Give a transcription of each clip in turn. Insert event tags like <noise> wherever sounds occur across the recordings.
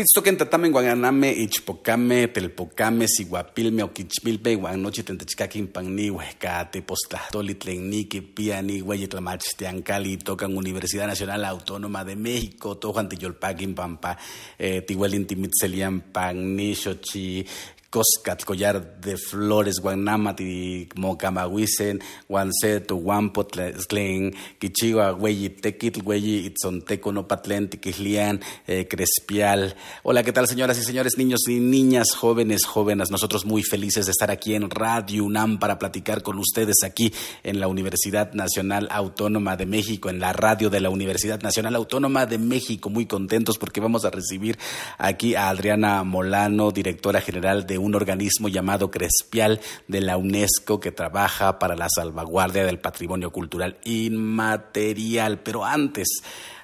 Yaritztoquen tatamen guanganame, ichpocame, telpocame, siguapilme, oquichmilpe, guanochi tentechcaquin panni, huescate, postlahtoli, tlenniqui, piani, hueyitlamachtiancali, tocan Universidad Nacional Autónoma de México, tojan tiyolpaquin pampa, eh, tihuelin timitzelian panni, xochi, Coscat, collar de flores, guanamati, mocamahuisen, guanceto, guampotlen, quichigua, güey, tequitl, güey, itzonteco, nopatlen, tiquislian, eh, crespial. Hola, ¿qué tal, señoras y señores, niños y niñas, jóvenes, jóvenes? Nosotros muy felices de estar aquí en Radio UNAM para platicar con ustedes aquí en la Universidad Nacional Autónoma de México, en la radio de la Universidad Nacional Autónoma de México. Muy contentos porque vamos a recibir aquí a Adriana Molano, directora general de un organismo llamado Crespial de la UNESCO que trabaja para la salvaguardia del patrimonio cultural inmaterial. Pero antes,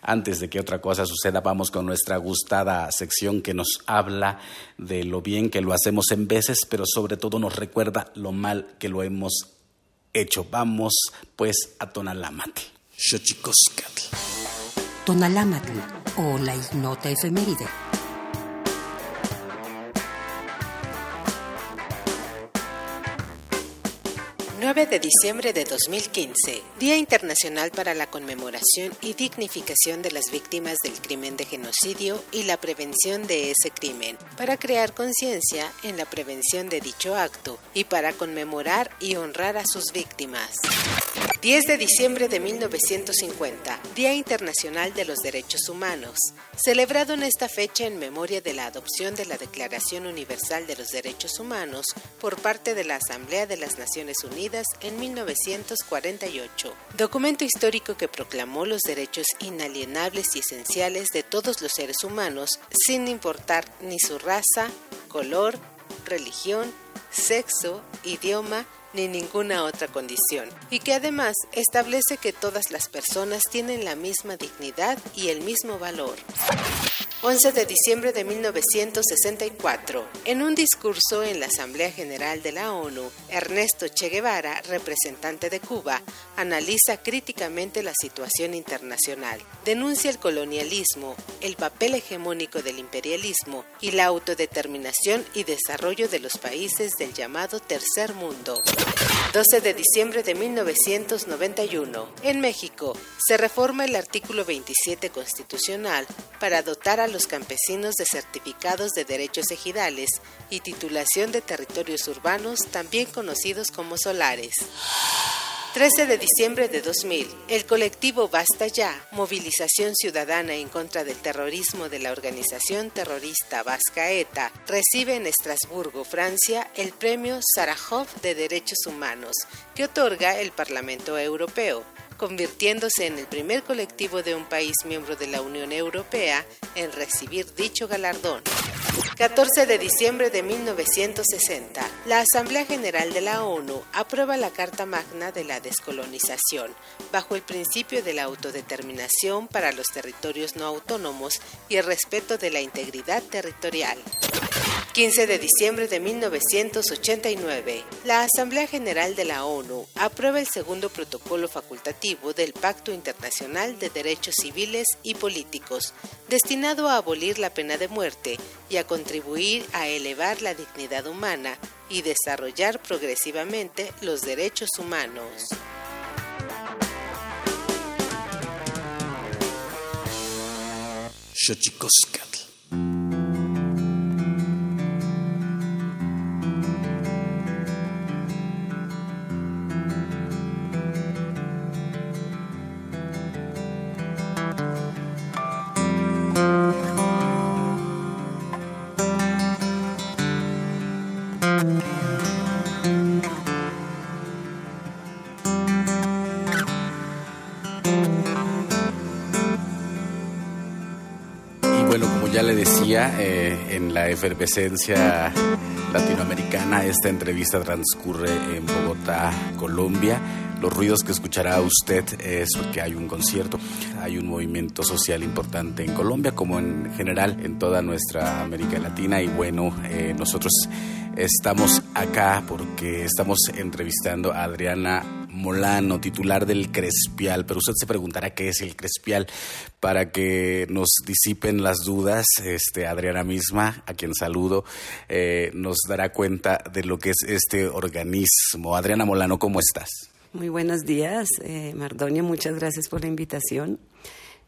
antes de que otra cosa suceda, vamos con nuestra gustada sección que nos habla de lo bien que lo hacemos en veces, pero sobre todo nos recuerda lo mal que lo hemos hecho. Vamos pues a Tonalámatl. Xochicoscatl. Tonalámatl o la ignota efeméride. 9 de diciembre de 2015, Día Internacional para la Conmemoración y Dignificación de las Víctimas del Crimen de Genocidio y la Prevención de ese crimen, para crear conciencia en la prevención de dicho acto y para conmemorar y honrar a sus víctimas. 10 de diciembre de 1950, Día Internacional de los Derechos Humanos, celebrado en esta fecha en memoria de la adopción de la Declaración Universal de los Derechos Humanos por parte de la Asamblea de las Naciones Unidas en 1948, documento histórico que proclamó los derechos inalienables y esenciales de todos los seres humanos, sin importar ni su raza, color, religión, sexo, idioma, ni ninguna otra condición, y que además establece que todas las personas tienen la misma dignidad y el mismo valor. 11 de diciembre de 1964. En un discurso en la Asamblea General de la ONU, Ernesto Che Guevara, representante de Cuba, analiza críticamente la situación internacional, denuncia el colonialismo, el papel hegemónico del imperialismo y la autodeterminación y desarrollo de los países del llamado Tercer Mundo. 12 de diciembre de 1991. En México, se reforma el artículo 27 constitucional para dotar a los campesinos de certificados de derechos ejidales y titulación de territorios urbanos, también conocidos como solares. 13 de diciembre de 2000, el colectivo Basta Ya, movilización ciudadana en contra del terrorismo de la organización terrorista vasca ETA, recibe en Estrasburgo, Francia, el premio Sarajov de Derechos Humanos, que otorga el Parlamento Europeo convirtiéndose en el primer colectivo de un país miembro de la Unión Europea en recibir dicho galardón. 14 de diciembre de 1960, la Asamblea General de la ONU aprueba la Carta Magna de la Descolonización, bajo el principio de la autodeterminación para los territorios no autónomos y el respeto de la integridad territorial. 15 de diciembre de 1989, la Asamblea General de la ONU aprueba el segundo protocolo facultativo del Pacto Internacional de Derechos Civiles y Políticos, destinado a abolir la pena de muerte y a contribuir a elevar la dignidad humana y desarrollar progresivamente los derechos humanos. Xochicoscatl. Eh, en la efervescencia latinoamericana, esta entrevista transcurre en Bogotá, Colombia. Los ruidos que escuchará usted es porque hay un concierto, hay un movimiento social importante en Colombia, como en general en toda nuestra América Latina. Y bueno, eh, nosotros estamos acá porque estamos entrevistando a Adriana Molano, titular del Crespial, pero usted se preguntará qué es el Crespial. Para que nos disipen las dudas, este, Adriana misma, a quien saludo, eh, nos dará cuenta de lo que es este organismo. Adriana Molano, ¿cómo estás? Muy buenos días, eh, Mardonio, muchas gracias por la invitación.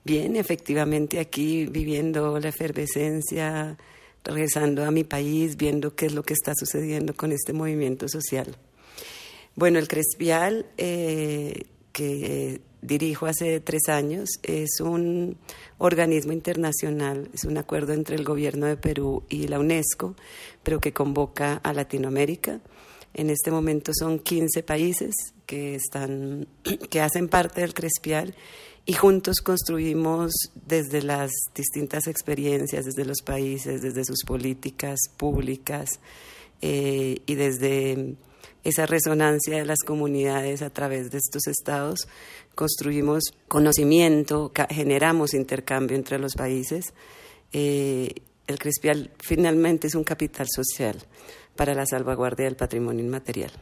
Bien, efectivamente aquí viviendo la efervescencia, regresando a mi país, viendo qué es lo que está sucediendo con este movimiento social. Bueno, el Crespial, eh, que dirijo hace tres años, es un organismo internacional, es un acuerdo entre el gobierno de Perú y la UNESCO, pero que convoca a Latinoamérica. En este momento son 15 países que, están, <clears throat> que hacen parte del Crespial y juntos construimos desde las distintas experiencias, desde los países, desde sus políticas públicas eh, y desde esa resonancia de las comunidades a través de estos estados, construimos conocimiento, generamos intercambio entre los países. Eh, el Crespial finalmente es un capital social para la salvaguardia del patrimonio inmaterial.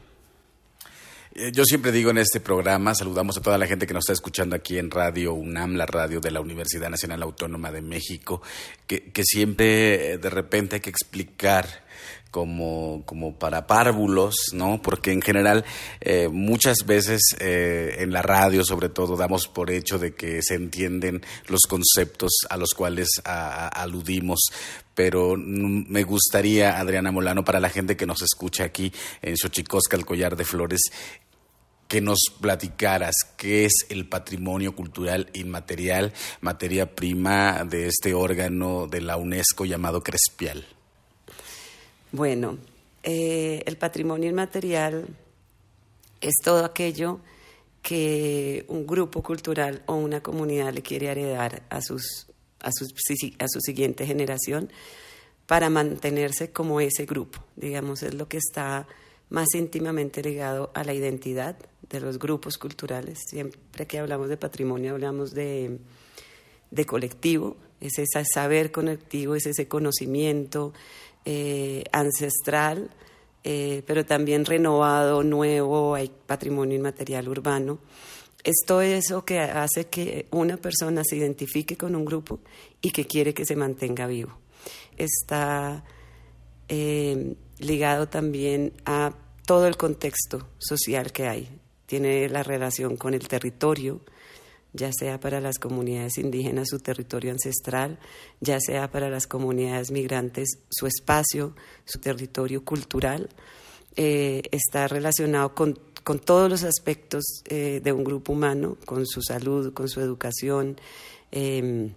Eh, yo siempre digo en este programa, saludamos a toda la gente que nos está escuchando aquí en Radio UNAM, la radio de la Universidad Nacional Autónoma de México, que, siempre eh, de repente hay que explicar como, como para párvulos, ¿no? Porque en general eh, muchas veces eh, en la radio sobre todo damos por hecho de que se entienden los conceptos a los cuales aludimos, pero me gustaría, Adriana Molano, para la gente que nos escucha aquí en Xochicosca, el collar de flores, que nos platicaras qué es el patrimonio cultural inmaterial, materia prima de este órgano de la UNESCO llamado Crespial. Bueno, eh, el patrimonio inmaterial es todo aquello que un grupo cultural o una comunidad le quiere heredar a, sus, a, sus, a su siguiente generación para mantenerse como ese grupo. Digamos, es lo que está más íntimamente ligado a la identidad de los grupos culturales. Siempre que hablamos de patrimonio hablamos de, de colectivo, es ese saber colectivo, es ese conocimiento, eh, ancestral, eh, pero también renovado, nuevo, hay patrimonio inmaterial urbano. Es todo eso que hace que una persona se identifique con un grupo y que quiere que se mantenga vivo. Está eh, ligado también a todo el contexto social que hay. Tiene la relación con el territorio, ya sea para las comunidades indígenas su territorio ancestral, ya sea para las comunidades migrantes su espacio, su territorio cultural, eh, está relacionado con, todos los aspectos eh, de un grupo humano, con su salud, con su educación, em,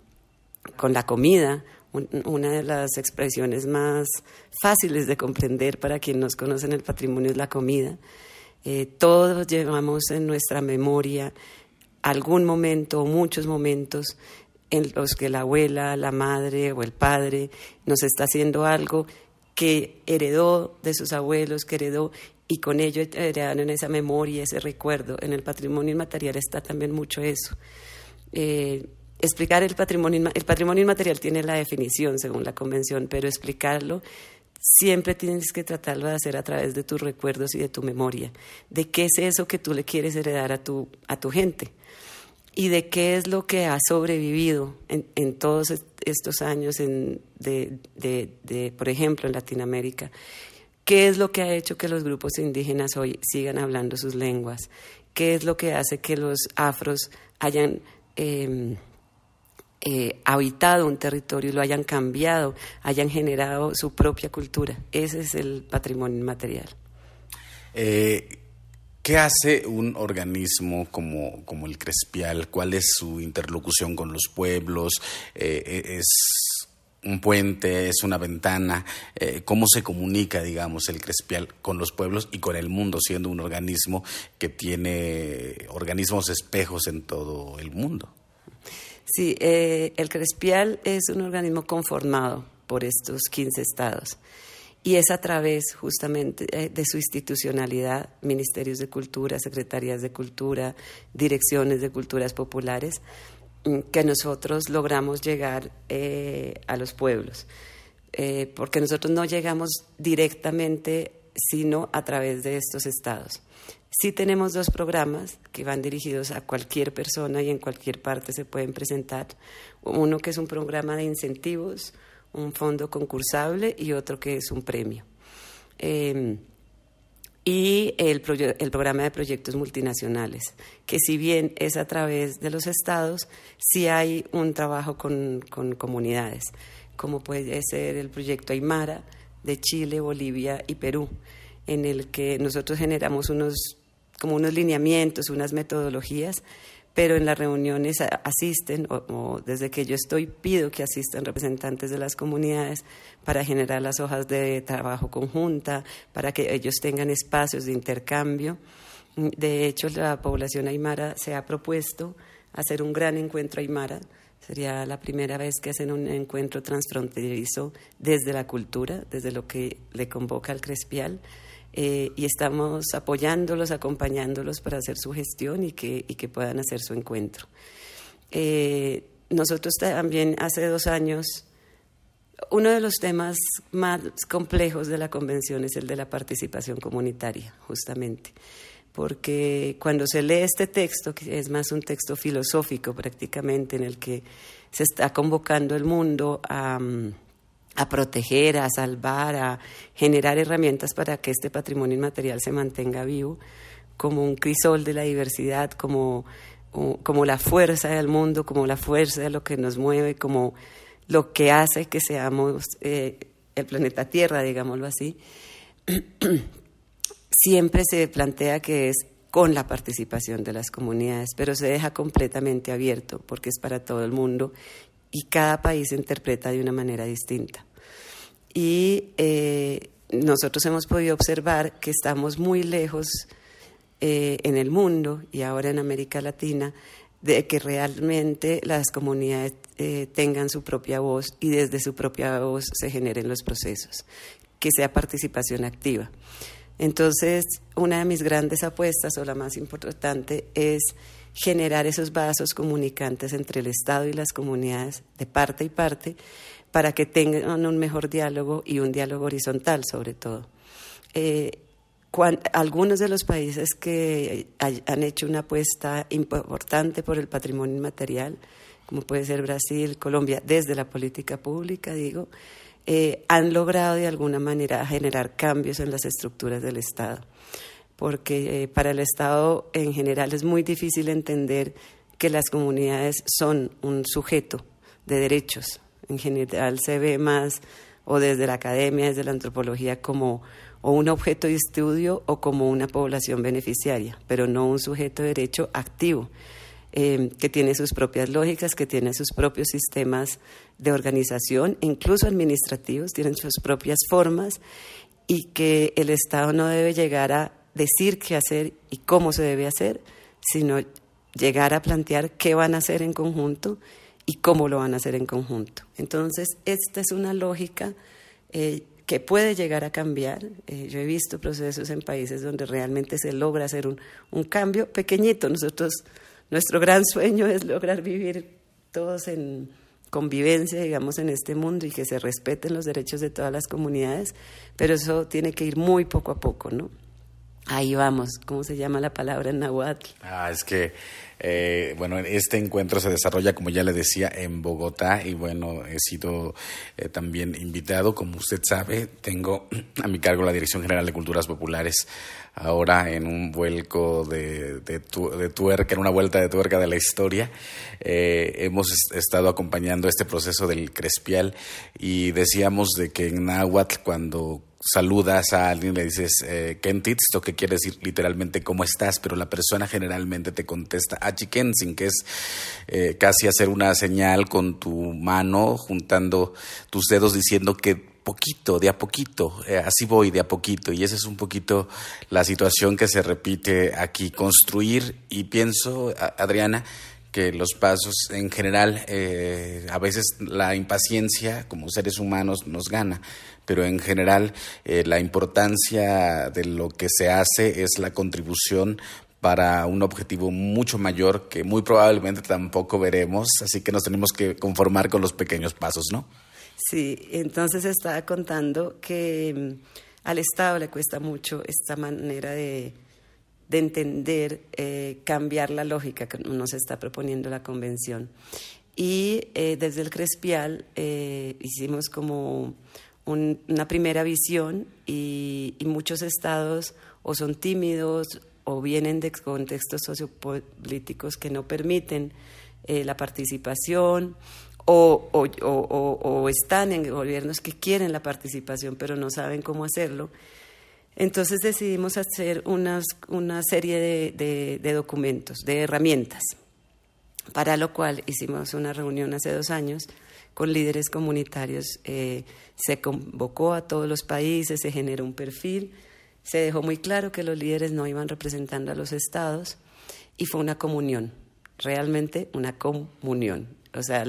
con la comida. una de las expresiones más fáciles de comprender para quien nos conoce el patrimonio es la comida. Eh, todos llevamos en nuestra memoria algún momento o muchos momentos en los que la abuela, la madre o el padre nos está haciendo algo que heredó de sus abuelos, que heredó y con ello heredaron esa memoria, ese recuerdo. En el patrimonio inmaterial está también mucho eso. Eh, explicar el patrimonio, el patrimonio inmaterial tiene la definición según la convención, pero explicarlo siempre tienes que tratarlo de hacer a través de tus recuerdos y de tu memoria, de qué es eso que tú le quieres heredar a tu, a tu gente y de qué es lo que ha sobrevivido en, todos estos años, en, de, de, de, por ejemplo, en Latinoamérica. ¿Qué es lo que ha hecho que los grupos indígenas hoy sigan hablando sus lenguas? ¿Qué es lo que hace que los afros hayan eh, eh, habitado un territorio y lo hayan cambiado, hayan generado su propia cultura. Ese es el patrimonio inmaterial. Eh, ¿Qué hace un organismo como, como el Crespial? ¿Cuál es su interlocución con los pueblos? Eh, ¿Es un puente? ¿Es una ventana? ¿Cómo se comunica, digamos, el Crespial con los pueblos y con el mundo, siendo un organismo que tiene organismos espejos en todo el mundo? Sí, eh, el Crespial es un organismo conformado por estos 15 estados y es a través justamente eh, de su institucionalidad, ministerios de cultura, secretarías de cultura, direcciones de culturas populares, mm, que nosotros logramos llegar eh, a los pueblos. porque nosotros no llegamos directamente sino a través de estos estados. Sí tenemos dos programas que van dirigidos a cualquier persona y en cualquier parte se pueden presentar. Uno que es un programa de incentivos, un fondo concursable y otro que es un premio. Eh, y el, el, programa de proyectos multinacionales, que si bien es a través de los estados, sí hay un trabajo con, con comunidades, como puede ser el proyecto Aymara de Chile, Bolivia y Perú, en el que nosotros generamos unos como unos lineamientos, unas metodologías, pero en las reuniones asisten, o, desde que yo estoy pido que asistan representantes de las comunidades para generar las hojas de trabajo conjunta, para que ellos tengan espacios de intercambio. De hecho, la población aymara se ha propuesto hacer un gran encuentro aymara. Sería la primera vez que hacen un encuentro transfronterizo desde la cultura, desde lo que le convoca al Crespial eh, y estamos apoyándolos, acompañándolos para hacer su gestión y que, y que puedan hacer su encuentro. Eh, nosotros también hace dos años, uno de los temas más complejos de la convención es el de la participación comunitaria, justamente, porque cuando se lee este texto, que es más un texto filosófico prácticamente, en el que se está convocando el mundo a... Proteger, a salvar, a generar herramientas para que este patrimonio inmaterial se mantenga vivo como un crisol de la diversidad, como, como la fuerza del mundo, como la fuerza de lo que nos mueve, como lo que hace que seamos eh, el planeta Tierra, digámoslo así, <clears throat> siempre se plantea que es con la participación de las comunidades, pero se deja completamente abierto porque es para todo el mundo y cada país interpreta de una manera distinta. Y eh, nosotros hemos podido observar que estamos muy lejos eh, en el mundo y ahora en América Latina de que realmente las comunidades eh, tengan su propia voz y desde su propia voz se generen los procesos, que sea participación activa. Entonces, una de mis grandes apuestas o la más importante es generar esos vasos comunicantes entre el Estado y las comunidades de parte y parte para que tengan un mejor diálogo y un diálogo horizontal sobre todo. Eh, algunos de los países que han hecho una apuesta importante por el patrimonio inmaterial, como puede ser Brasil, Colombia, desde la política pública, digo, eh, han logrado de alguna manera generar cambios en las estructuras del Estado porque eh, para el Estado en general es muy difícil entender que las comunidades son un sujeto de derechos. En general se ve más, o desde la academia, desde la antropología, como o un objeto de estudio o como una población beneficiaria, pero no un sujeto de derecho activo, eh, que tiene sus propias lógicas, que tiene sus propios sistemas de organización, incluso administrativos, tienen sus propias formas y que el Estado no debe llegar a decir qué hacer y cómo se debe hacer, sino llegar a plantear qué van a hacer en conjunto y cómo lo van a hacer en conjunto. Entonces, esta es una lógica eh, que puede llegar a cambiar. Eh, yo he visto procesos en países donde realmente se logra hacer un, un cambio pequeñito. Nosotros, nuestro gran sueño es lograr vivir todos en convivencia, digamos, en este mundo y que se respeten los derechos de todas las comunidades, pero eso tiene que ir muy poco a poco, ¿no? Ahí vamos, ¿cómo se llama la palabra en Nahuatl? Ah, es que, eh, bueno, este encuentro se desarrolla, como ya le decía, en Bogotá y bueno, he sido eh, también invitado, como usted sabe, tengo <clears throat> a mi cargo la Dirección General de Culturas Populares, ahora en un vuelco de, de, tuerca, en una vuelta de tuerca de la historia. Eh, hemos estado acompañando este proceso del Crespial y decíamos de que en Nahuatl, cuando saludas a alguien, le dices eh, esto que quiere decir literalmente cómo estás, pero la persona generalmente te contesta Achikensin, que es eh, casi hacer una señal con tu mano, juntando tus dedos diciendo que poquito, de a poquito, eh, así voy, de a poquito, y esa es un poquito la situación que se repite aquí, construir, y pienso, Adriana, que los pasos en general, eh, a veces la impaciencia como seres humanos nos gana, pero en general eh, la importancia de lo que se hace es la contribución para un objetivo mucho mayor que muy probablemente tampoco veremos, así que nos tenemos que conformar con los pequeños pasos, ¿no? Sí, entonces estaba contando que mm, al Estado le cuesta mucho esta manera de, de entender, eh, cambiar la lógica que nos está proponiendo la convención. Y eh, desde el Crespial hicimos como un- una primera visión y, muchos estados o son tímidos o vienen de contextos sociopolíticos que no permiten eh, la participación o, están en gobiernos que quieren la participación pero no saben cómo hacerlo. Entonces decidimos hacer unas- una serie de documentos, de herramientas, para lo cual hicimos una reunión hace dos años con líderes comunitarios. Eh, se convocó a todos los países, se generó un perfil, se dejó muy claro que los líderes no iban representando a los estados y fue una comunión, realmente una comunión. O sea,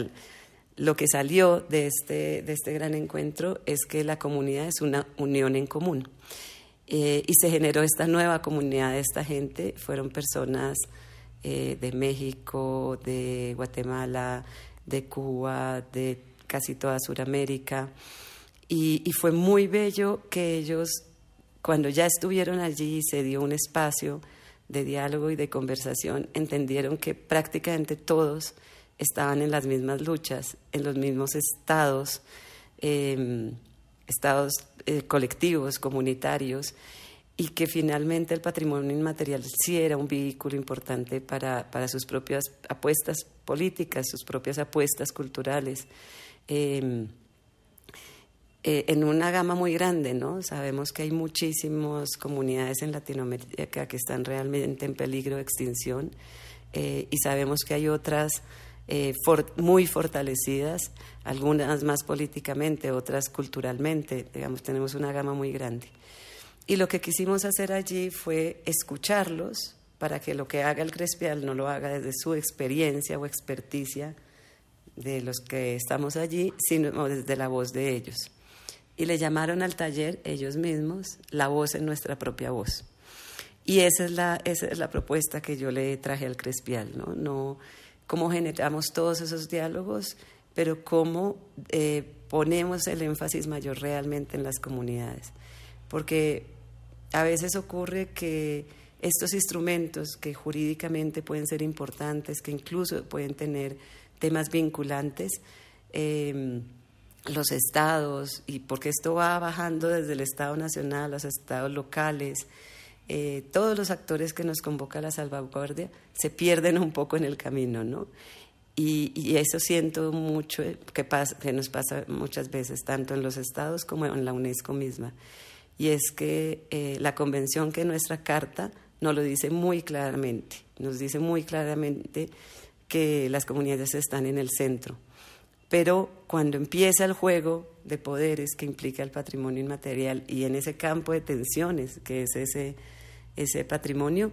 lo que salió de este, de este gran encuentro es que la comunidad es una unión en común. Eh, y se generó esta nueva comunidad de esta gente. Fueron personas eh, de México, de Guatemala, de Cuba, de casi toda Sudamérica. Y, fue muy bello que ellos, cuando ya estuvieron allí y se dio un espacio de diálogo y de conversación, entendieron que prácticamente todos estaban en las mismas luchas, en los mismos estados, eh, estados eh, colectivos, comunitarios, y que finalmente el patrimonio inmaterial sí era un vehículo importante para, para sus propias apuestas políticas, sus propias apuestas culturales. Eh, eh, en una gama muy grande, ¿no? Sabemos que hay muchísimas comunidades en Latinoamérica que están realmente en peligro de extinción eh, y sabemos que hay otras eh, muy fortalecidas, algunas más políticamente, otras culturalmente, digamos, tenemos una gama muy grande. Y lo que quisimos hacer allí fue escucharlos para que lo que haga el Crespial no lo haga desde su experiencia o experticia de los que estamos allí, sino desde la voz de ellos. Y le llamaron al taller ellos mismos la voz en nuestra propia voz. Y esa es la, esa es la propuesta que yo le traje al Crespial, ¿no? no cómo generamos todos esos diálogos, pero cómo eh, ponemos el énfasis mayor realmente en las comunidades. Porque a veces ocurre que estos instrumentos que jurídicamente pueden ser importantes, que incluso pueden tener temas vinculantes, eh, los estados, y porque esto va bajando desde el Estado Nacional los estados locales, eh, todos los actores que nos convoca la salvaguardia se pierden un poco en el camino, ¿no? Y, y eso siento mucho que, pasa, que nos pasa muchas veces, tanto en los estados como en la UNESCO misma. Y es que eh, la convención que nuestra carta nos lo dice muy claramente, nos dice muy claramente que las comunidades están en el centro. Pero cuando empieza el juego de poderes que implica el patrimonio inmaterial y en ese campo de tensiones que es ese, ese patrimonio,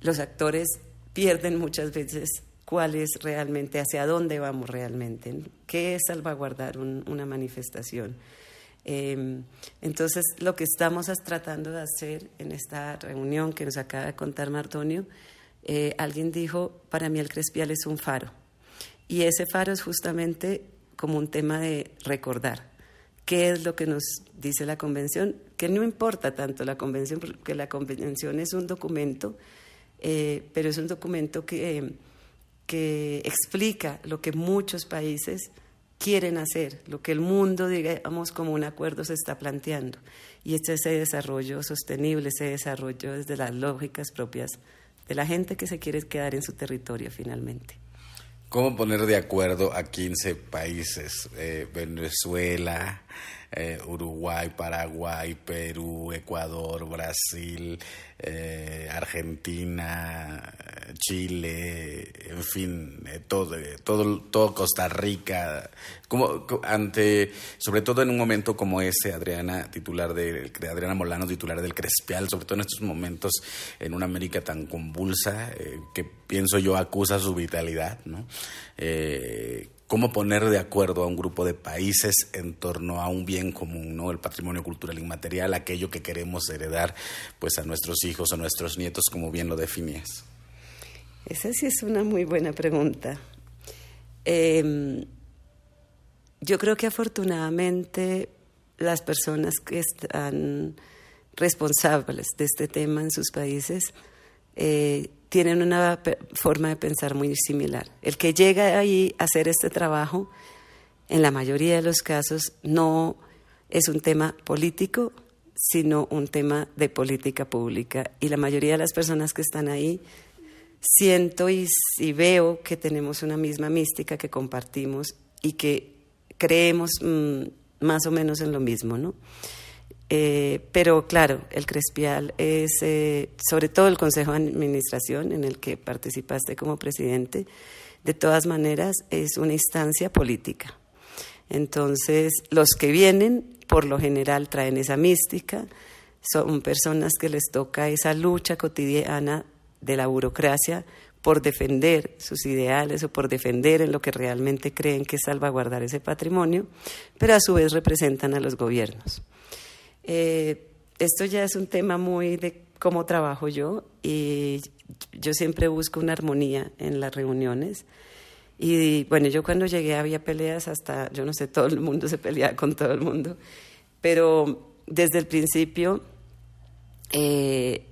los actores pierden muchas veces cuál es realmente, hacia dónde vamos realmente, qué es salvaguardar un- una manifestación. Eh, entonces, lo que estamos tratando de hacer en esta reunión que nos acaba de contar Martonio, eh, alguien dijo, para mí el Crespial es un faro. Y ese faro es justamente como un tema de recordar. ¿Qué es lo que nos dice la convención? Que no importa tanto la convención, porque la convención es un documento, eh, pero es un documento que, que explica lo que muchos países quieren hacer, lo que el mundo, digamos, como un acuerdo se está planteando. Y este es ese desarrollo sostenible, ese desarrollo desde las lógicas propias de la gente que se quiere quedar en su territorio finalmente. ¿Cómo poner de acuerdo a 15 países? Eh, Venezuela, eh, Uruguay, Paraguay, Perú, Ecuador, Brasil, eh, Argentina, eh, Chile, en fin, todo, todo, todo Costa Rica. ¿Cómo, co- ante, sobre todo en un momento como ese, Adriana, titular de, de Adriana Molano, titular del Crespial, sobre todo en estos momentos en una América tan convulsa, que pienso yo acusa su vitalidad, ¿no? Cómo poner de acuerdo a un grupo de países en torno a un bien común, ¿no? El patrimonio cultural inmaterial, aquello que queremos heredar pues a nuestros hijos o nuestros nietos, como bien lo definías. Esa sí es una muy buena pregunta. Eh, yo creo que afortunadamente las personas que están responsables de este tema en sus países eh, tienen una forma de pensar muy similar. El que llega ahí a hacer este trabajo, en la mayoría de los casos, no es un tema político, sino un tema de política pública. Y la mayoría de las personas que están ahí siento y, veo que tenemos una misma mística que compartimos y que creemos mm, más o menos en lo mismo, ¿no? Eh, pero claro, el Crespial es, eh, sobre todo el Consejo de Administración en el que participaste como presidente, de todas maneras es una instancia política. Entonces, los que vienen, por lo general, traen esa mística, son personas que les toca esa lucha cotidiana de la burocracia por defender sus ideales o por defender en lo que realmente creen que es salvaguardar ese patrimonio, pero a su vez representan a los gobiernos. Eh, esto ya es un tema muy de cómo trabajo yo y yo siempre busco una armonía en las reuniones. Y bueno, yo cuando llegué había peleas hasta, yo no sé, todo el mundo se peleaba con todo el mundo, pero desde el principio eh,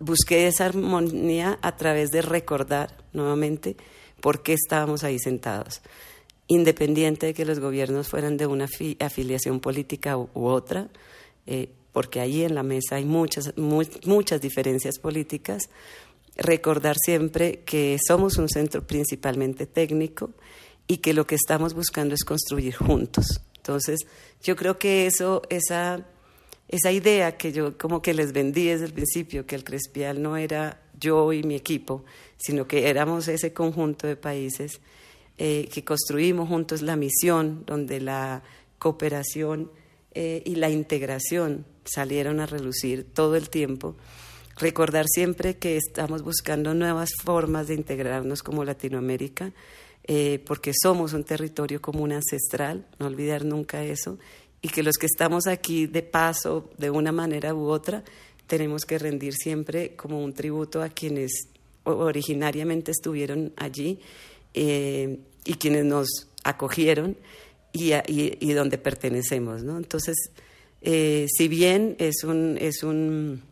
busqué esa armonía a través de recordar nuevamente por qué estábamos ahí sentados, independiente de que los gobiernos fueran de una afiliación política u otra eh, porque ahí en la mesa hay muchas, muchas diferencias políticas, recordar siempre que somos un centro principalmente técnico y que lo que estamos buscando es construir juntos. Entonces, yo creo que eso, esa, esa idea que yo como que les vendí desde el principio, que el Crespial no era yo y mi equipo, sino que éramos ese conjunto de países eh, que construimos juntos la misión, donde la cooperación eh, y la integración salieron a relucir todo el tiempo. Recordar siempre que estamos buscando nuevas formas de integrarnos como Latinoamérica, eh, porque somos un territorio común ancestral, no olvidar nunca eso, y que los que estamos aquí de paso, de una manera u otra, tenemos que rendir siempre como un tributo a quienes originariamente estuvieron allí eh, y quienes nos acogieron y, donde pertenecemos. ¿no? Entonces, eh, si bien es un, es un,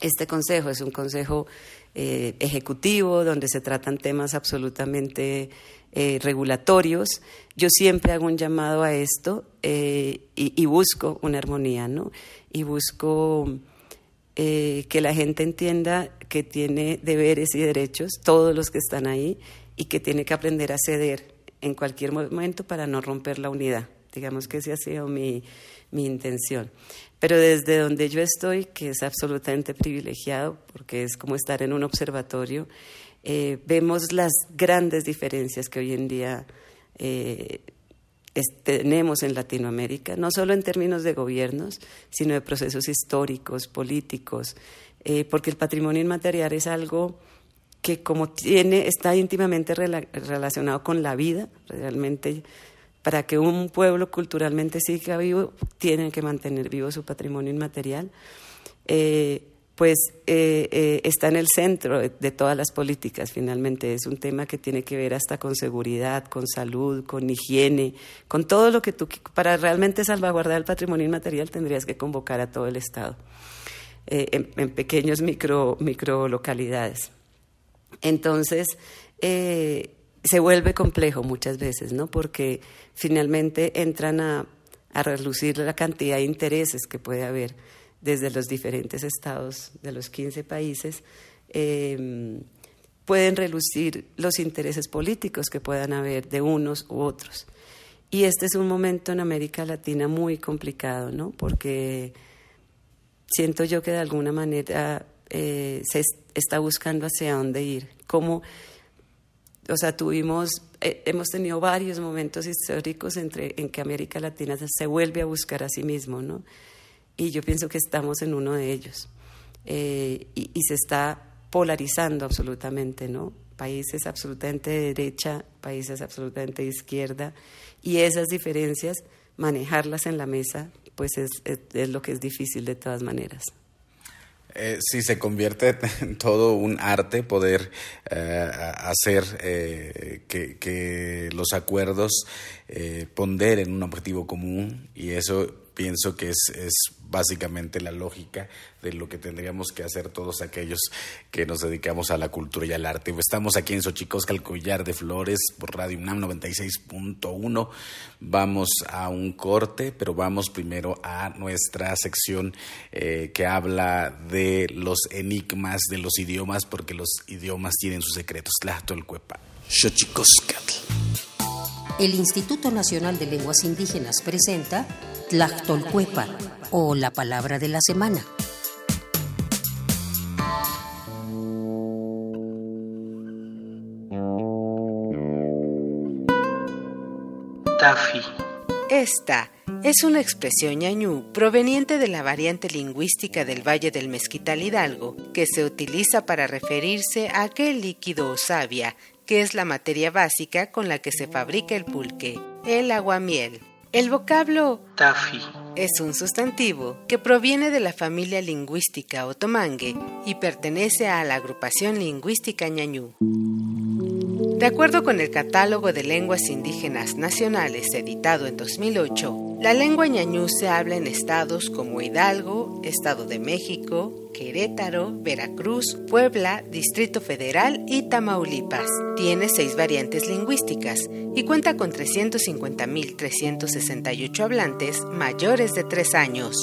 este consejo es un consejo eh, ejecutivo donde se tratan temas absolutamente eh, regulatorios, yo siempre hago un llamado a esto y, busco una armonía, ¿no? Y busco que la gente entienda que tiene deberes y derechos, todos los que están ahí, y que tiene que aprender a ceder en cualquier momento para no romper la unidad. Digamos que esa ha sido mi, mi intención. Pero desde donde yo estoy, que es absolutamente privilegiado, porque es como estar en un observatorio, eh, vemos las grandes diferencias que hoy en día eh, tenemos en Latinoamérica, no solo en términos de gobiernos, sino de procesos históricos, políticos, eh, porque el patrimonio inmaterial es algo que como tiene, está íntimamente relacionado con la vida, realmente para que un pueblo culturalmente siga vivo, tiene que mantener vivo su patrimonio inmaterial, eh, pues eh, eh, está en el centro de, todas las políticas, finalmente. Es un tema que tiene que ver hasta con seguridad, con salud, con higiene, con todo lo que tú, para realmente salvaguardar el patrimonio inmaterial tendrías que convocar a todo el Estado, en, en, pequeños micro, micro localidades. Entonces, eh, se vuelve complejo muchas veces, ¿no? Porque finalmente entran a, relucir la cantidad de intereses que puede haber desde los diferentes estados de los 15 países. Em, pueden relucir los intereses políticos que puedan haber de unos u otros. Y este es un momento en América Latina muy complicado, ¿no? Porque siento yo que de alguna manera eh, se está buscando hacia dónde ir. Cómo, o sea, tuvimos, eh, hemos tenido varios momentos históricos entre, en que América Latina se vuelve a buscar a sí mismo, ¿no? Y yo pienso que estamos en uno de ellos. Eh, y, se está polarizando absolutamente, ¿no? Países absolutamente de derecha, países absolutamente de izquierda, y esas diferencias, manejarlas en la mesa, pues es, es lo que es difícil de todas maneras. Eh, sí, se convierte <laughs> en todo un arte poder eh, hacer eh, que, los acuerdos ponderen un objetivo común y eso pienso que es, es básicamente la lógica de lo que tendríamos que hacer todos aquellos que nos dedicamos a la cultura y al arte. Estamos aquí en Xochicosca, el collar de flores, por Radio UNAM 96.1. Vamos a un corte, pero vamos primero a nuestra sección eh, que habla de los enigmas de los idiomas, porque los idiomas tienen sus secretos. Tlachtolcuepa. Xochicoscatl. El Instituto Nacional de Lenguas Indígenas presenta Tlactolcuepa o la palabra de la semana. Tafi. Esta es una expresión ñañú proveniente de la variante lingüística del Valle del Mezquital Hidalgo, que se utiliza para referirse a aquel líquido o savia, que es la materia básica con la que se fabrica el pulque, el aguamiel. El vocablo Tafi. es un sustantivo que proviene de la familia lingüística otomangue y pertenece a la agrupación lingüística ñañú. De acuerdo con el Catálogo de Lenguas Indígenas Nacionales editado en 2008, la lengua ñañú se habla en estados como Hidalgo, Estado de México, Querétaro, Veracruz, Puebla, Distrito Federal y Tamaulipas. Tiene seis variantes lingüísticas y cuenta con 350.368 hablantes mayores de tres años.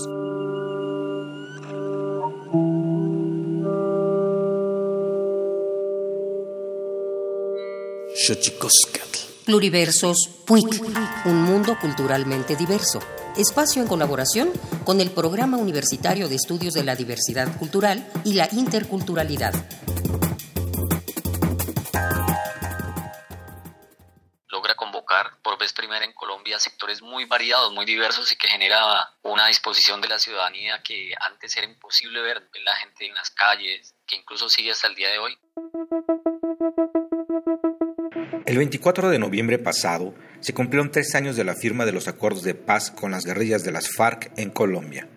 Xochicoscatl. Pluriversos PUIC, un mundo culturalmente diverso. Espacio en colaboración con el Programa Universitario de Estudios de la Diversidad Cultural y la Interculturalidad. logra convocar por vez primera en Colombia sectores muy variados, muy diversos y que genera una disposición de la ciudadanía que antes era imposible ver, ver la gente en las calles, que incluso sigue hasta el día de hoy. El 24 de noviembre pasado se cumplieron tres años de la firma de los acuerdos de paz con las guerrillas de las FARC en Colombia.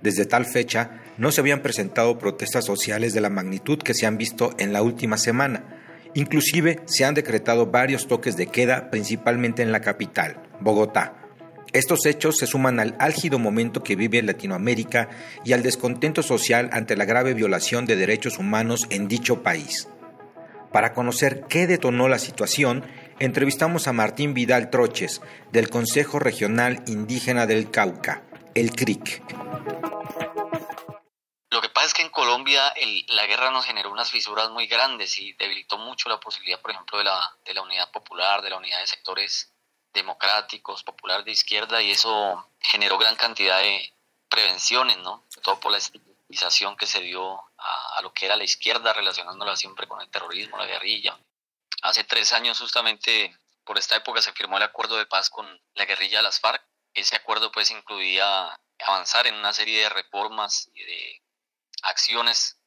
Desde tal fecha no se habían presentado protestas sociales de la magnitud que se han visto en la última semana. Inclusive se han decretado varios toques de queda, principalmente en la capital, Bogotá. Estos hechos se suman al álgido momento que vive Latinoamérica y al descontento social ante la grave violación de derechos humanos en dicho país. Para conocer qué detonó la situación, entrevistamos a Martín Vidal Troches, del Consejo Regional Indígena del Cauca, el CRIC. Lo que pasa es que en Colombia el- la guerra nos generó unas fisuras muy grandes y debilitó mucho la posibilidad, por ejemplo, de la, de la unidad popular, de la unidad de sectores democráticos, popular de izquierda, y eso generó gran cantidad de prevenciones, ¿no? Todo por la estigmatización que se dio a, lo que era la izquierda, relacionándola siempre con el terrorismo, la guerrilla. Hace tres años, justamente por esta época, se firmó el acuerdo de paz con la guerrilla de las FARC. Ese acuerdo, pues, incluía avanzar en una serie de reformas y de acciones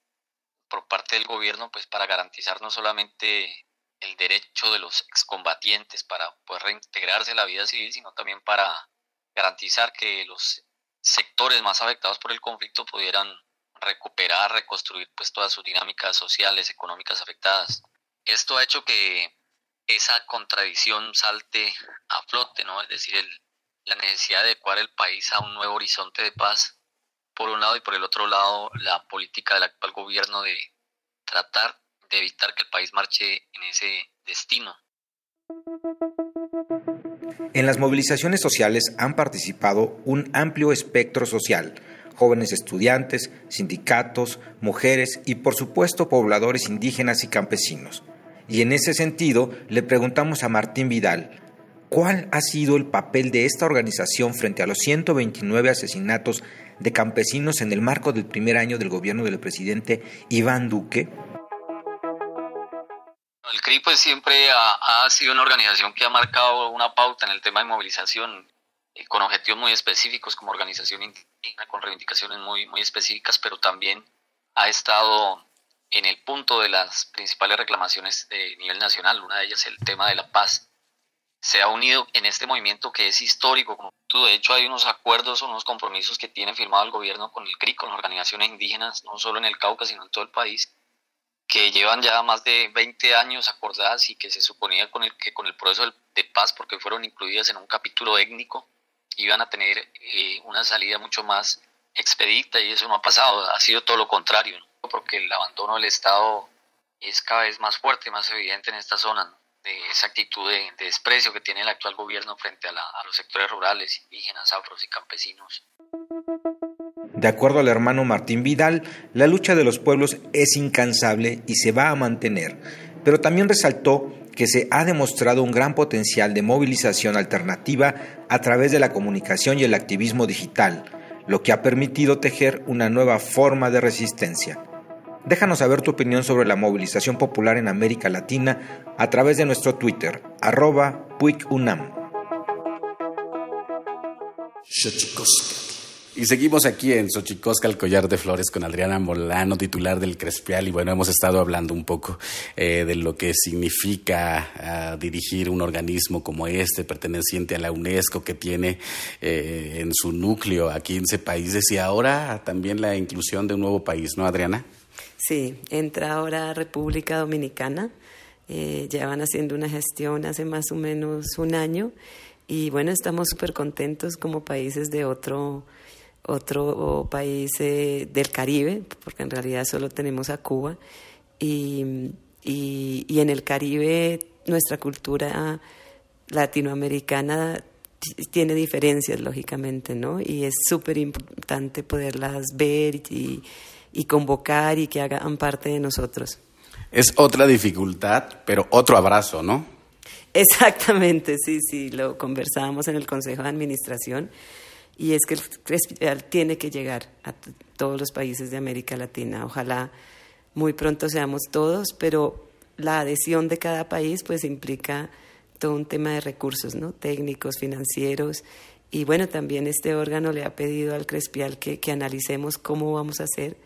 por parte del gobierno pues para garantizar no solamente el derecho de los excombatientes para poder reintegrarse a la vida civil, sino también para garantizar que los sectores más afectados por el conflicto pudieran recuperar, reconstruir pues todas sus dinámicas sociales, económicas afectadas. Esto ha hecho que esa contradicción salte a flote, ¿no? Es decir, el- la necesidad de adecuar el país a un nuevo horizonte de paz por un lado y por el otro lado la política del actual gobierno de tratar de evitar que el país marche en ese destino. En las movilizaciones sociales han participado un amplio espectro social, jóvenes estudiantes, sindicatos, mujeres y por supuesto pobladores indígenas y campesinos. Y en ese sentido le preguntamos a Martín Vidal, ¿cuál ha sido el papel de esta organización frente a los 129 asesinatos de campesinos en el marco del primer año del gobierno del presidente Iván Duque? El CRI pues siempre ha, ha sido una organización que ha marcado una pauta en el tema de movilización eh, con objetivos muy específicos como organización indígena, con reivindicaciones muy, muy específicas, pero también ha estado en el punto de las principales reclamaciones de nivel nacional, una de ellas el tema de la paz. Se ha unido en este movimiento que es histórico, como tú, de hecho hay unos acuerdos unos compromisos que tiene firmado el gobierno con el CRI, con las organizaciones indígenas, no solo en el Cauca, sino en todo el país, que llevan ya más de 20 años acordadas y que se suponía con el, que con el proceso de paz, porque fueron incluidas en un capítulo étnico, iban a tener eh, una salida mucho más expedita y eso no ha pasado, ha sido todo lo contrario, porque el abandono del Estado es cada vez más fuerte, más evidente en esta zona, de esa actitud de, desprecio que tiene el actual gobierno frente a, a los sectores rurales, indígenas, afros y campesinos. De acuerdo al hermano Martín Vidal, la lucha de los pueblos es incansable y se va a mantener, pero también resaltó que se ha demostrado un gran potencial de movilización alternativa a través de la comunicación y el activismo digital, lo que ha permitido tejer una nueva forma de resistencia. Déjanos saber tu opinión sobre la movilización popular en América Latina a través de nuestro Twitter, arroba PuicUNAM. Y seguimos aquí en Xochicosca, el collar de flores, con Adriana Molano, titular del Crespial. Y bueno, hemos estado hablando un poco eh, de lo que significa ah, dirigir un organismo como este, perteneciente a la UNESCO, que tiene eh, en su núcleo a 15 países y ahora también la inclusión de un nuevo país, ¿no, Adriana? Sí, entra ahora República Dominicana. Eh, llevan haciendo una gestión hace más o menos un año. Y bueno, estamos súper contentos como países de otro otro país eh, del Caribe, porque en realidad solo tenemos a Cuba, y, y, en el Caribe nuestra cultura latinoamericana tiene diferencias, lógicamente, ¿no? Y es súper importante poderlas ver y, y convocar y que hagan parte de nosotros. Es otra dificultad, pero otro abrazo, ¿no? Exactamente, sí, sí, lo conversábamos en el Consejo de Administración y es que el Crespial tiene que llegar a todos los países de América Latina. Ojalá muy pronto seamos todos, pero la adhesión de cada país pues implica todo un tema de recursos, ¿no? Técnicos, financieros. Y bueno, también este órgano le ha pedido al Crespial que, que analicemos cómo vamos a hacer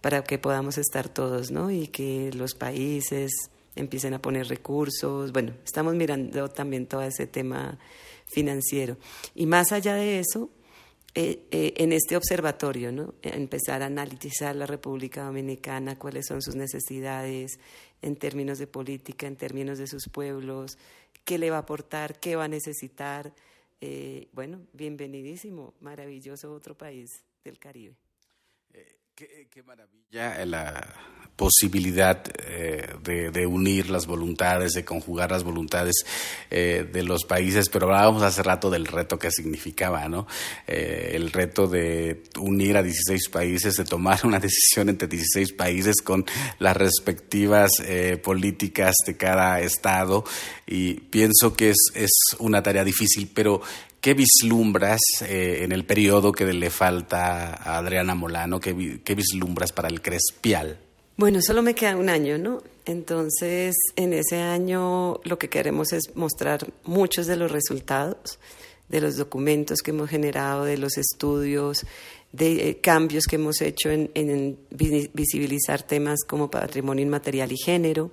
para que podamos estar todos, ¿no? Y que los países empiecen a poner recursos. Bueno, estamos mirando también todo ese tema financiero. Y más allá de eso, eh, eh, en este observatorio, ¿no? empezar a analizar la República Dominicana, cuáles son sus necesidades en términos de política, en términos de sus pueblos, qué le va a aportar, qué va a necesitar. Eh, bueno, bienvenidísimo, maravilloso otro país del Caribe. Qué, maravilla la posibilidad eh, de, unir las voluntades, de conjugar las voluntades eh, de los países, pero hablábamos hace rato del reto que significaba, ¿no? Eh, el reto de unir a 16 países, de tomar una decisión entre 16 países con las respectivas políticas de cada estado, y pienso que es, es una tarea difícil, pero ¿Qué vislumbras eh, en el periodo que le falta a Adriana Molano? ¿Qué, ¿Qué, vislumbras para el Crespial? Bueno, solo me queda un año, ¿no? Entonces, en ese año lo que queremos es mostrar muchos de los resultados, de los documentos que hemos generado, de los estudios, de eh, cambios que hemos hecho en visibilizar temas como patrimonio inmaterial y género.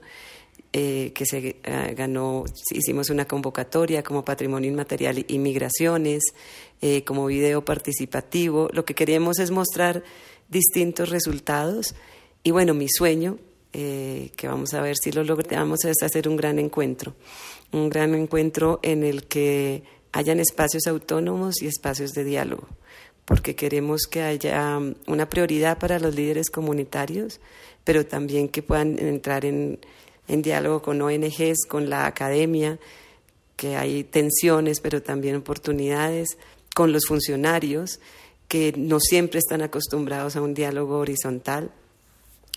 Eh, que se eh, ganó, hicimos una convocatoria como Patrimonio Inmaterial y Migraciones, eh, como video participativo. Lo que queremos es mostrar distintos resultados. Y bueno, mi sueño, que vamos a ver si lo logramos, es hacer un gran encuentro, un gran encuentro en el que hayan espacios autónomos y espacios de diálogo. Porque queremos que haya una prioridad para los líderes comunitarios, pero también que puedan entrar en, en diálogo con ONGs, con la academia, que hay tensiones, pero también oportunidades, con los funcionarios, que no siempre están acostumbrados a un diálogo horizontal,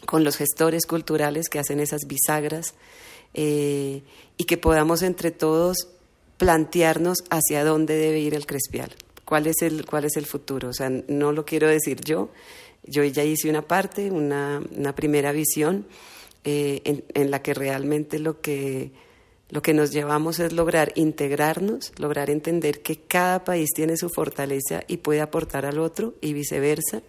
con los gestores culturales que hacen esas bisagras, eh, y que podamos entre todos plantearnos hacia dónde debe ir el Crespial, cuál es el, cuál es el futuro. O sea, no lo quiero decir yo, yo ya hice una parte, una, una primera visión, eh, en, la que realmente lo que, lo que nos llevamos es lograr integrarnos, lograr entender que cada país tiene su fortaleza y puede aportar al otro y viceversa.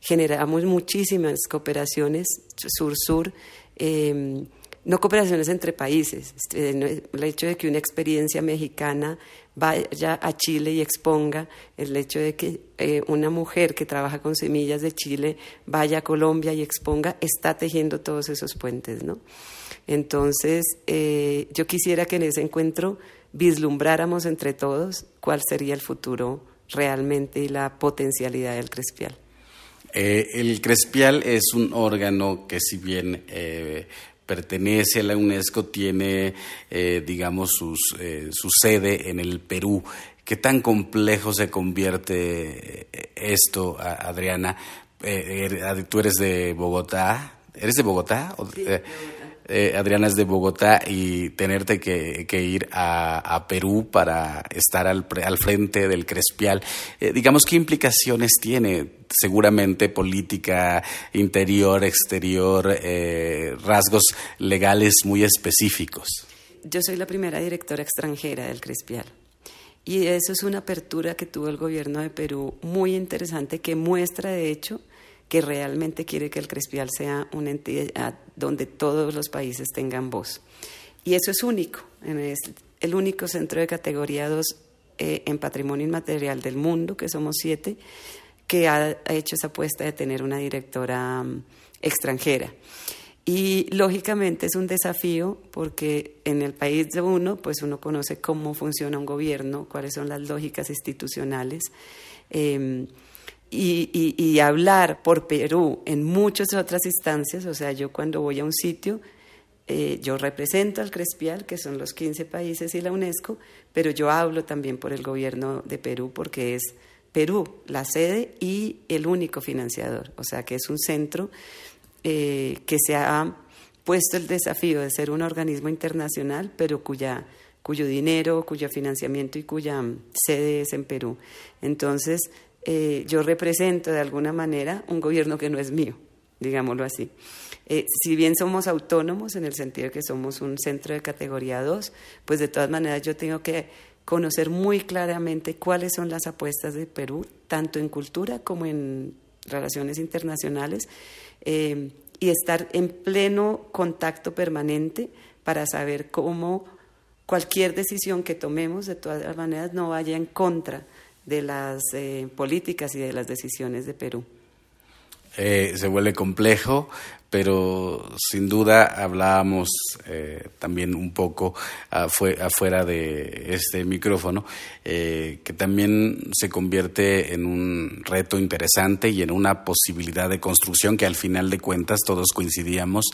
Generamos muchísimas cooperaciones sur-sur. Eh, no cooperaciones entre países. Este, el hecho de que una experiencia mexicana vaya a Chile y exponga, el hecho de que eh, una mujer que trabaja con semillas de Chile vaya a Colombia y exponga, está tejiendo todos esos puentes, ¿no? Entonces, eh, yo quisiera que en ese encuentro vislumbráramos entre todos cuál sería el futuro realmente y la potencialidad del Crespial. Eh, el Crespial es un órgano que si bien pertenece a la UNESCO, tiene, eh, digamos, sus, su sede en el Perú. ¿Qué tan complejo se convierte esto, Adriana? tú eres de Bogotá. ¿Eres de Bogotá? Sí, eh, Adriana es de Bogotá y tenerte que, ir a, Perú para estar al, frente del Crespial, eh, digamos, ¿qué implicaciones tiene? Seguramente política interior, exterior, eh, rasgos legales muy específicos. Yo soy la primera directora extranjera del Crespial. Y eso es una apertura que tuvo el gobierno de Perú muy interesante que muestra, de hecho, que realmente quiere que el Crespial sea una entidad donde todos los países tengan voz. Y eso es único, es el único centro de categoría 2 eh, en patrimonio inmaterial del mundo, que somos siete, que ha, hecho esa apuesta de tener una directora mm, extranjera. Y lógicamente es un desafío porque en el país de uno, pues uno conoce cómo funciona un gobierno, cuáles son las lógicas institucionales. Em, y, hablar por Perú en muchas otras instancias, o sea, yo cuando voy a un sitio, eh, yo represento al Crespial, que son los 15 países y la UNESCO, pero yo hablo también por el gobierno de Perú porque es Perú la sede y el único financiador, o sea, que es un centro eh, que se ha puesto el desafío de ser un organismo internacional, pero cuya cuyo dinero, cuyo financiamiento y cuya sede es en Perú. Entonces, eh, yo represento de alguna manera un gobierno que no es mío, digámoslo así. Eh, si bien somos autónomos en el sentido que somos un centro de categoría 2, pues de todas maneras yo tengo que conocer muy claramente cuáles son las apuestas de Perú, tanto en cultura como en relaciones internacionales, eh, y estar en pleno contacto permanente para saber cómo cualquier decisión que tomemos, de todas maneras, no vaya en contra de las eh, políticas y de las decisiones de Perú. Eh, se vuelve complejo, pero sin duda hablábamos eh, también un poco afuera de este micrófono, que también se convierte en un reto interesante y en una posibilidad de construcción que al final de cuentas todos coincidíamos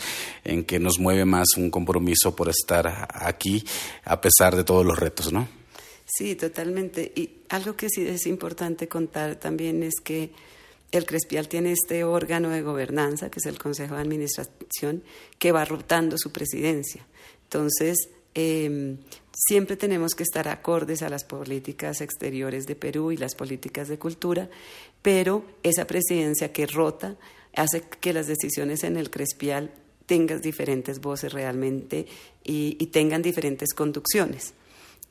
en que nos mueve más un compromiso por estar aquí a pesar de todos los retos, ¿no? Sí, totalmente. Y algo que sí es importante contar también es que el Crespial tiene este órgano de gobernanza, que es el Consejo de Administración, que va rotando su presidencia. Entonces, em, siempre tenemos que estar acordes a las políticas exteriores de Perú y las políticas de cultura, pero esa presidencia que rota hace que las decisiones en el Crespial tengan diferentes voces realmente y tengan diferentes conducciones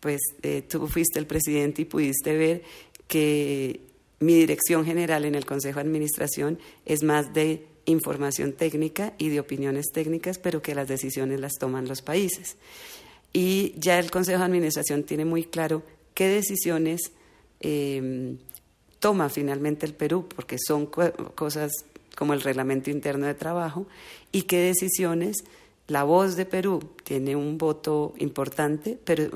pues eh, tú fuiste el presidente y pudiste ver que mi dirección general en el Consejo de Administración es más de información técnica y de opiniones técnicas, pero que las decisiones las toman los países. Y ya el Consejo de Administración tiene muy claro qué decisiones em, toma finalmente el Perú, porque son cosas como el reglamento interno de trabajo, y qué decisiones la voz de Perú tiene un voto importante, pero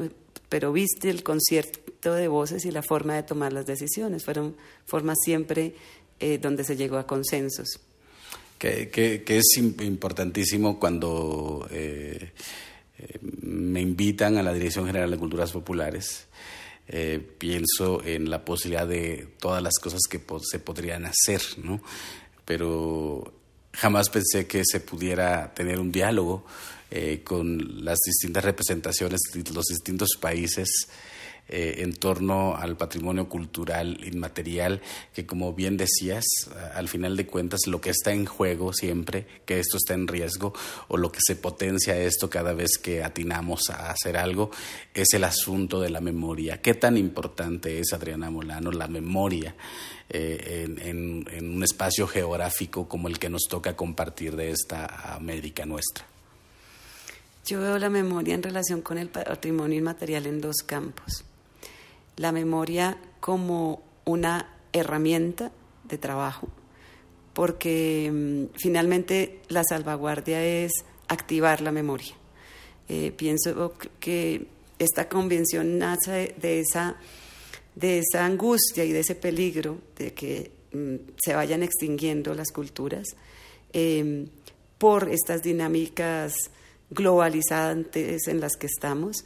pero viste el concierto de voces y la forma de tomar las decisiones. Fueron formas siempre eh, donde se llegó a consensos. Que, que, es importantísimo cuando eh, eh, me invitan a la Dirección General de Culturas Populares. pienso en la posibilidad de todas las cosas que se podrían hacer, ¿no? Pero jamás pensé que se pudiera tener un diálogo eh, con las distintas representaciones de los distintos países eh, en torno al patrimonio cultural inmaterial, que como bien decías, al final de cuentas lo que está en juego siempre, que esto está en riesgo, o lo que se potencia esto cada vez que atinamos a hacer algo, es el asunto de la memoria. ¿Qué tan importante es, Adriana Molano, la memoria? Eh, en, un espacio geográfico como el que nos toca compartir de esta América nuestra. Yo veo la memoria en relación con el patrimonio inmaterial en dos campos. La memoria como una herramienta de trabajo, porque mm, finalmente la salvaguardia es activar la memoria. Eh, pienso que esta convención nace de esa de esa angustia y de ese peligro de que mm, se vayan extinguiendo las culturas eh, por estas dinámicas globalizantes en las que estamos.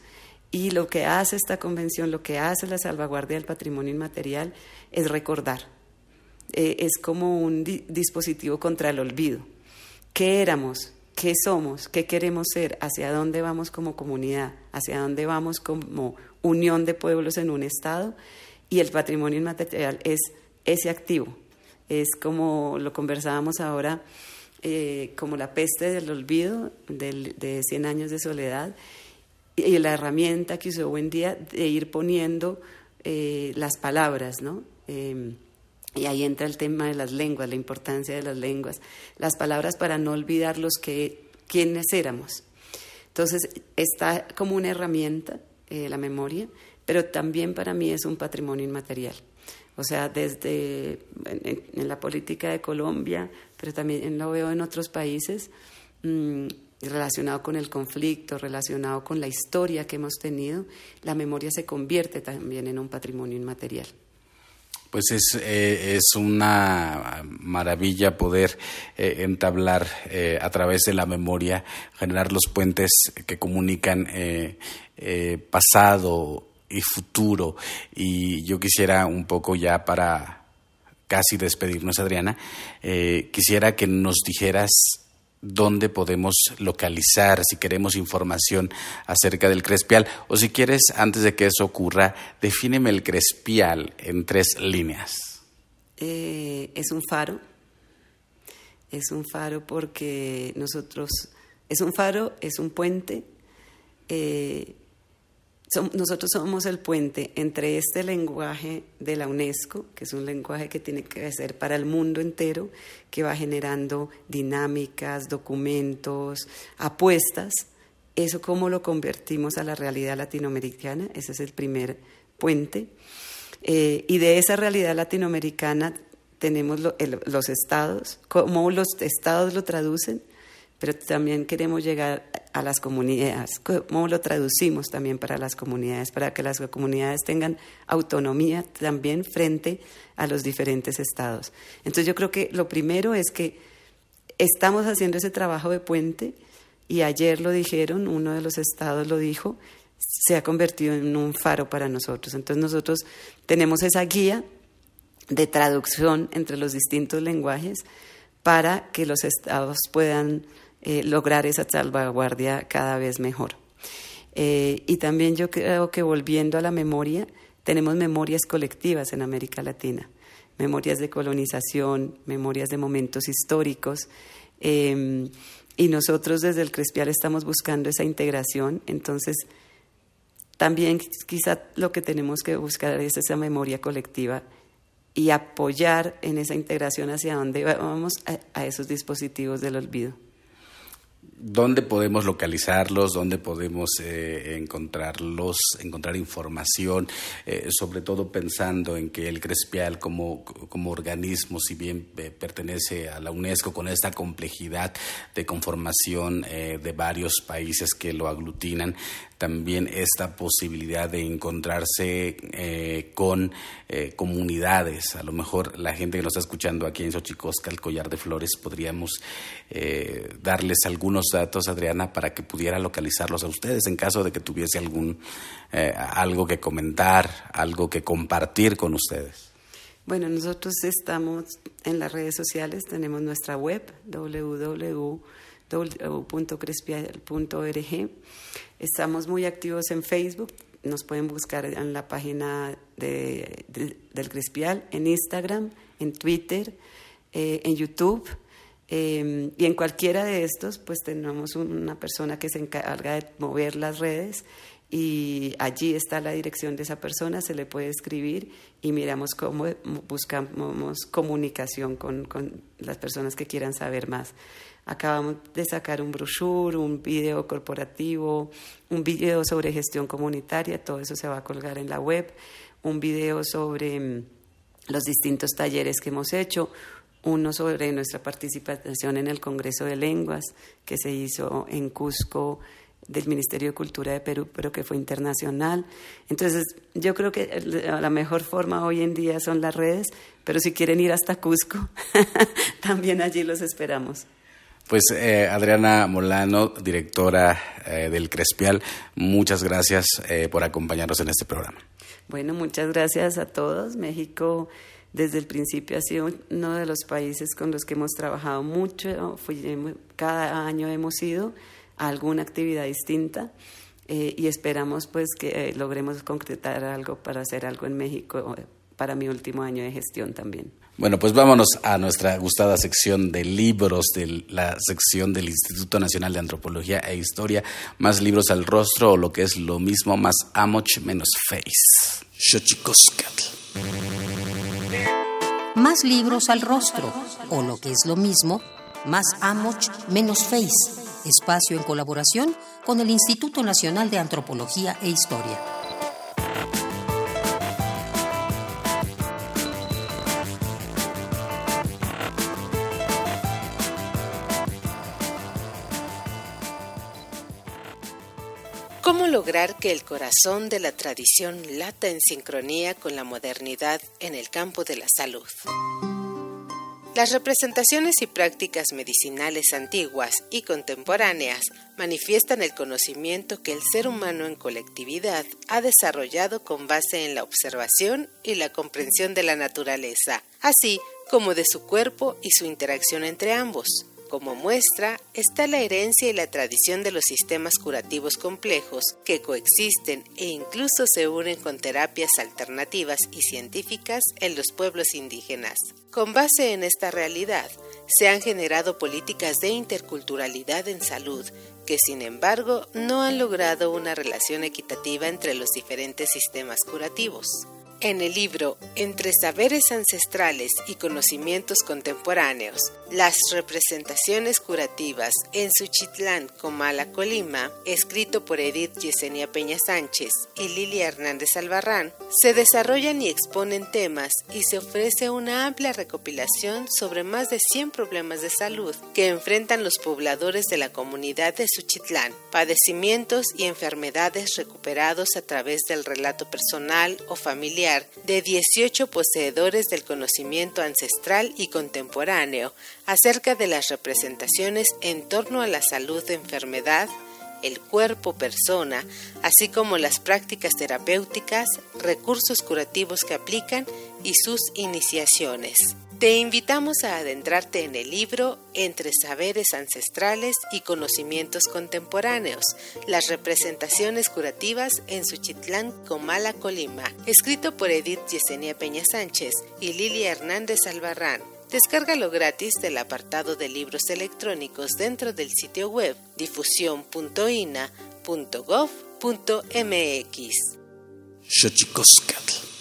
Y lo que hace esta convención, lo que hace la salvaguardia del patrimonio inmaterial es recordar. Eh, es como un dispositivo contra el olvido. ¿Qué éramos? ¿Qué somos? ¿Qué queremos ser? ¿Hacia dónde vamos como comunidad? ¿Hacia dónde vamos como unión de pueblos en un Estado? Y el patrimonio inmaterial es ese activo. Es como lo conversábamos ahora, eh, como la peste del olvido de 100 años de soledad y la herramienta que usó buen día de ir poniendo eh, las palabras, ¿no? Em, y ahí entra el tema de las lenguas, la importancia de las lenguas, las palabras para no olvidar los que quiénes éramos. Entonces está como una herramienta eh, la memoria, pero también para mí es un patrimonio inmaterial. O sea, desde en, la política de Colombia, pero también lo veo en otros países, mm, relacionado con el conflicto, relacionado con la historia que hemos tenido, la memoria se convierte también en un patrimonio inmaterial. Pues es, eh, es una maravilla poder eh, entablar eh, a través de la memoria, generar los puentes que comunican pasado y futuro. Y yo quisiera un poco ya para casi despedirnos, Adriana, quisiera que nos dijeras dónde podemos localizar si queremos información acerca del crespial. O si quieres, antes de que eso ocurra, defíneme el crespial en tres líneas. Eh, es un faro. Es un faro porque nosotros, es un faro, es un puente, eh, nosotros somos el puente entre este lenguaje de la UNESCO, que es un lenguaje que tiene que ser para el mundo entero, que va generando dinámicas, documentos, apuestas. Eso cómo lo convertimos a la realidad latinoamericana, ese es el primer puente. Eh, y de esa realidad latinoamericana tenemos los estados, cómo los estados lo traducen, pero también queremos llegar a las comunidades, cómo lo traducimos también para las comunidades, para que las comunidades tengan autonomía también frente a los diferentes estados. Entonces yo creo que lo primero es que estamos haciendo ese trabajo de puente y ayer lo dijeron, uno de los estados lo dijo, se ha convertido en un faro para nosotros. Entonces nosotros tenemos esa guía de traducción entre los distintos lenguajes para que los estados puedan eh, lograr esa salvaguardia cada vez mejor. Eh, y también yo creo que volviendo a la memoria, tenemos memorias colectivas en América Latina, memorias de colonización, memorias de momentos históricos. Em, y nosotros desde el Crespial estamos buscando esa integración. Entonces, también quizá lo que tenemos que buscar es esa memoria colectiva y apoyar en esa integración hacia donde vamos a esos dispositivos del olvido dónde podemos localizarlos, dónde podemos eh, encontrarlos, encontrar información, eh, sobre todo pensando en que el Crespial como, como organismo, si bien eh, pertenece a la UNESCO con esta complejidad de conformación de varios países que lo aglutinan, también esta posibilidad de encontrarse eh, con eh, comunidades. A lo mejor la gente que nos está escuchando aquí en Xochicosca, el Collar de Flores, podríamos eh, darles algunos datos, Adriana, para que pudiera localizarlos a ustedes en caso de que tuviese algún algo que comentar, algo que compartir con ustedes. Bueno, nosotros estamos en las redes sociales, tenemos nuestra web www Estamos muy activos en Facebook, nos pueden buscar en la página de, del Crespial, en Instagram, en Twitter, eh, en YouTube. Eh, y en cualquiera de estos, pues tenemos una persona que se encarga de mover las redes y allí está la dirección de esa persona, se le puede escribir y miramos cómo buscamos comunicación con, con las personas que quieran saber más. Acabamos de sacar un brochure, un video corporativo, un video sobre gestión comunitaria, todo eso se va a colgar en la web, un video sobre mm, los distintos talleres que hemos hecho, uno sobre nuestra participación en el Congreso de Lenguas que se hizo en Cusco del Ministerio de Cultura de Perú, pero que fue internacional. Entonces, yo creo que la mejor forma hoy en día son las redes, pero si quieren ir hasta Cusco, <laughs> también allí los esperamos. Pues eh, Adriana Molano, directora eh, del Crespial, muchas gracias eh, por acompañarnos en este programa. Bueno, muchas gracias a todos. México desde el principio ha sido uno de los países con los que hemos trabajado mucho. cada año hemos ido a alguna actividad distinta y esperamos pues que logremos concretar algo para hacer algo en México para mi último año de gestión también. Bueno, pues vámonos a nuestra gustada sección de libros, de la sección del Instituto Nacional de Antropología e Historia, más libros al rostro o lo que es lo mismo, más amoch menos face. Más libros al rostro o lo que es lo mismo, más amoch menos face. Espacio en colaboración con el Instituto Nacional de Antropología e Historia. Lograr que el corazón de la tradición lata en sincronía con la modernidad en el campo de la salud? Las representaciones y prácticas medicinales antiguas y contemporáneas manifiestan el conocimiento que el ser humano en colectividad ha desarrollado con base en la observación y la comprensión de la naturaleza, así como de su cuerpo y su interacción entre ambos. Como muestra está la herencia y la tradición de los sistemas curativos complejos que coexisten e incluso se unen con terapias alternativas y científicas en los pueblos indígenas. Con base en esta realidad, se han generado políticas de interculturalidad en salud que sin embargo no han logrado una relación equitativa entre los diferentes sistemas curativos. En el libro Entre saberes ancestrales y conocimientos contemporáneos, las representaciones curativas en Suchitlán, Comala, Colima, escrito por Edith Yesenia Peña Sánchez y Lilia Hernández Albarrán, se desarrollan y exponen temas y se ofrece una amplia recopilación sobre más de 100 problemas de salud que enfrentan los pobladores de la comunidad de Suchitlán, padecimientos y enfermedades recuperados a través del relato personal o familiar de 18 poseedores del conocimiento ancestral y contemporáneo acerca de las representaciones en torno a la salud enfermedad, el cuerpo persona, así como las prácticas terapéuticas, recursos curativos que aplican y sus iniciaciones. Te invitamos a adentrarte en el libro Entre saberes ancestrales y conocimientos contemporáneos, las representaciones curativas en Suchitlán, Comala, Colima, escrito por Edith Yesenia Peña Sánchez y Lilia Hernández Albarrán. Descárgalo gratis del apartado de libros electrónicos dentro del sitio web difusión.ina.gov.mx.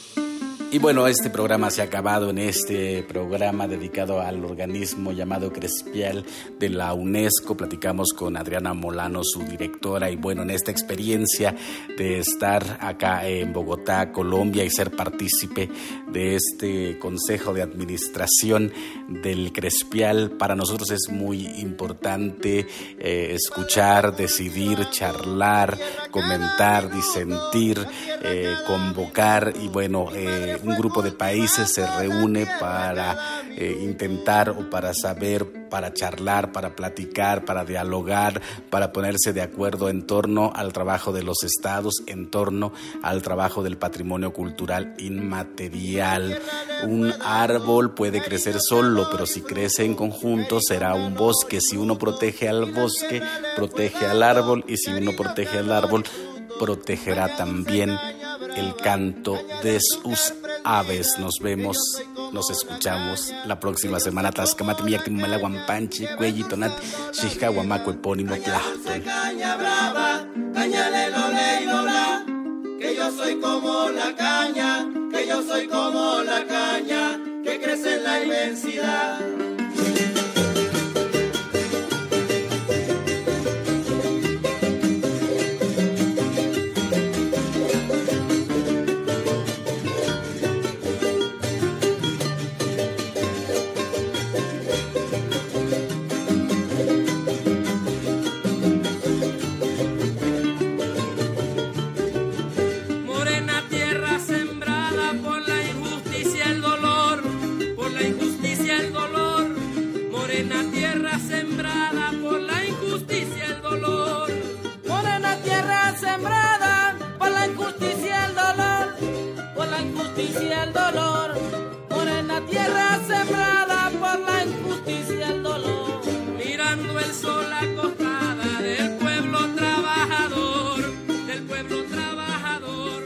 Y bueno, este programa se ha acabado en este programa dedicado al organismo llamado Crespial de la UNESCO. Platicamos con Adriana Molano, su directora, y bueno, en esta experiencia de estar acá en Bogotá, Colombia, y ser partícipe de este Consejo de Administración del Crespial, para nosotros es muy importante eh, escuchar, decidir, charlar, comentar, disentir, eh, convocar y bueno, eh, un grupo de países se reúne para eh, intentar o para saber, para charlar, para platicar, para dialogar, para ponerse de acuerdo en torno al trabajo de los estados, en torno al trabajo del patrimonio cultural inmaterial. Un árbol puede crecer solo, pero si crece en conjunto será un bosque. Si uno protege al bosque, protege al árbol y si uno protege al árbol, protegerá también el canto de sus aves. Nos vemos, nos escuchamos la próxima semana. Taskamati miyaki malaguampanchi, cuellito nat, shishka guamaco epónimo plahton. Caña brava, caña lelo que yo soy como la caña, que yo soy como la caña, que crece en la inmensidad. Mirando el sol acostada del pueblo trabajador, del pueblo trabajador.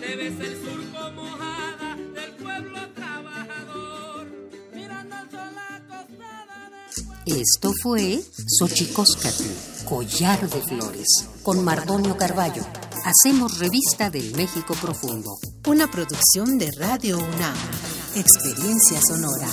Debe ser surco mojada del pueblo trabajador. Mirando el sol acostada del pueblo Esto fue Xochicóscatl, Collar de Flores, con Mardonio Carballo. Hacemos revista del México Profundo. Una producción de Radio UNAM. Experiencia sonora.